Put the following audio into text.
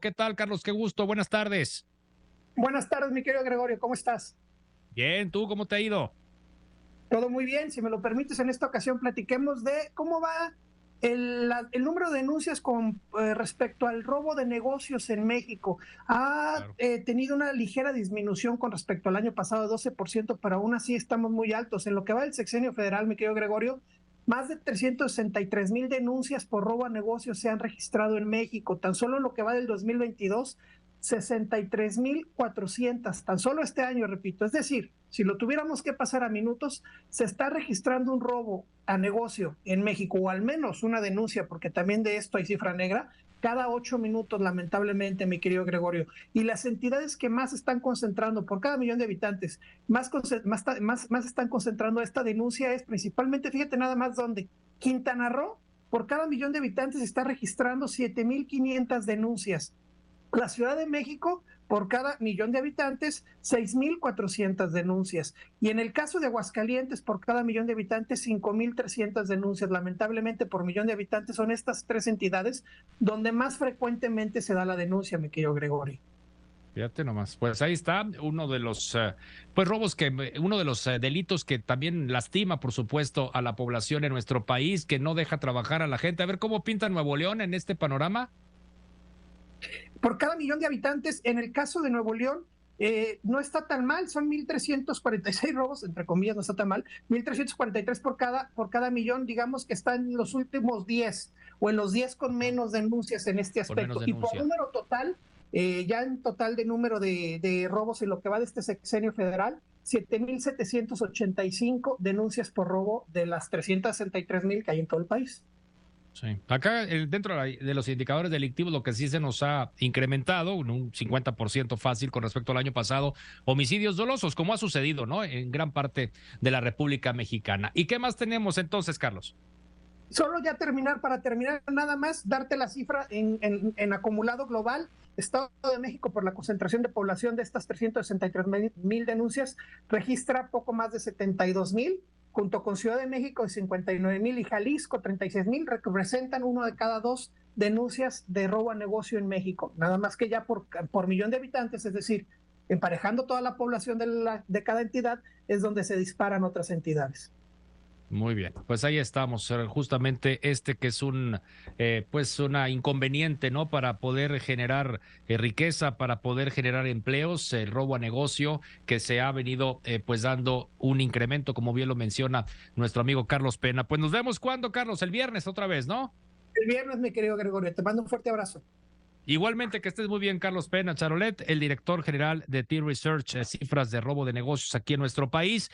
¿Qué tal, Carlos? Qué gusto. Buenas tardes. Buenas tardes, mi querido Gregorio. ¿Cómo estás? Bien, ¿tú cómo te ha ido? Todo muy bien. Si me lo permites, en esta ocasión platiquemos de cómo va el, número de denuncias con eh, respecto al robo de negocios en México. Ha eh, tenido una ligera disminución con respecto al año pasado, 12%, pero aún así estamos muy altos. En lo que va del sexenio federal, mi querido Gregorio, más de 363 mil denuncias por robo a negocios se han registrado en México. Tan solo lo que va del 2022, 63 mil 400, tan solo este año, repito. Es decir, si lo tuviéramos que pasar a minutos, se está registrando un robo a negocio en México, o al menos una denuncia, porque también de esto hay cifra negra, cada ocho minutos, lamentablemente, mi querido Gregorio. Y las entidades que más están concentrando por cada millón de habitantes, más, más, más, más están concentrando esta denuncia es principalmente, fíjate nada más dónde, Quintana Roo, por cada millón de habitantes está registrando 7.500 denuncias. La Ciudad de México, por cada millón de habitantes, 6.400 denuncias. Y en el caso de Aguascalientes, por cada millón de habitantes, 5.300 denuncias. Lamentablemente, por millón de habitantes son estas tres entidades donde más frecuentemente se da la denuncia, mi querido Gregorio. Fíjate nomás, pues ahí está uno de los eh, pues robos que uno de los eh, delitos que también lastima, por supuesto, a la población en nuestro país, que no deja trabajar a la gente. A ver cómo pinta Nuevo León en este panorama por cada millón de habitantes. En el caso de Nuevo León, eh, no está tan mal, son 1.346 robos, entre comillas, no está tan mal, 1.343 por cada, por cada millón, digamos que está en los últimos 10 o en los 10 con menos denuncias en este aspecto. y por número total, eh, ya en total de número de, de robos en lo que va de este sexenio federal, 7.785 denuncias por robo de las 363.000 que hay en todo el país. Sí. Acá dentro de los indicadores delictivos lo que sí se nos ha incrementado, un 50% fácil con respecto al año pasado, homicidios dolosos, como ha sucedido ¿no? en gran parte de la República Mexicana. ¿Y qué más tenemos entonces, Carlos? Solo ya terminar, para terminar nada más, darte la cifra en, en acumulado global. Estado de México, por la concentración de población de estas 363 mil denuncias, registra poco más de 72 mil junto con Ciudad de México 59 mil y Jalisco 36 mil, representan uno de cada dos denuncias de robo a negocio en México. Nada más que ya por, por millón de habitantes, es decir, emparejando toda la población de, la, de cada entidad, es donde se disparan otras entidades. Muy bien, pues ahí estamos, eh, justamente este que es un, eh, pues una inconveniente, ¿no? Para poder generar eh, riqueza, para poder generar empleos, el robo a negocio que se ha venido, pues dando un incremento, como bien lo menciona nuestro amigo Carlos Pena. Pues nos vemos cuando, Carlos, el viernes otra vez, ¿no? El viernes, mi querido Gregorio, te mando un fuerte abrazo. Igualmente que estés muy bien, Carlos Pena Charolet, el director general de T-Research, cifras de robo de negocios aquí en nuestro país.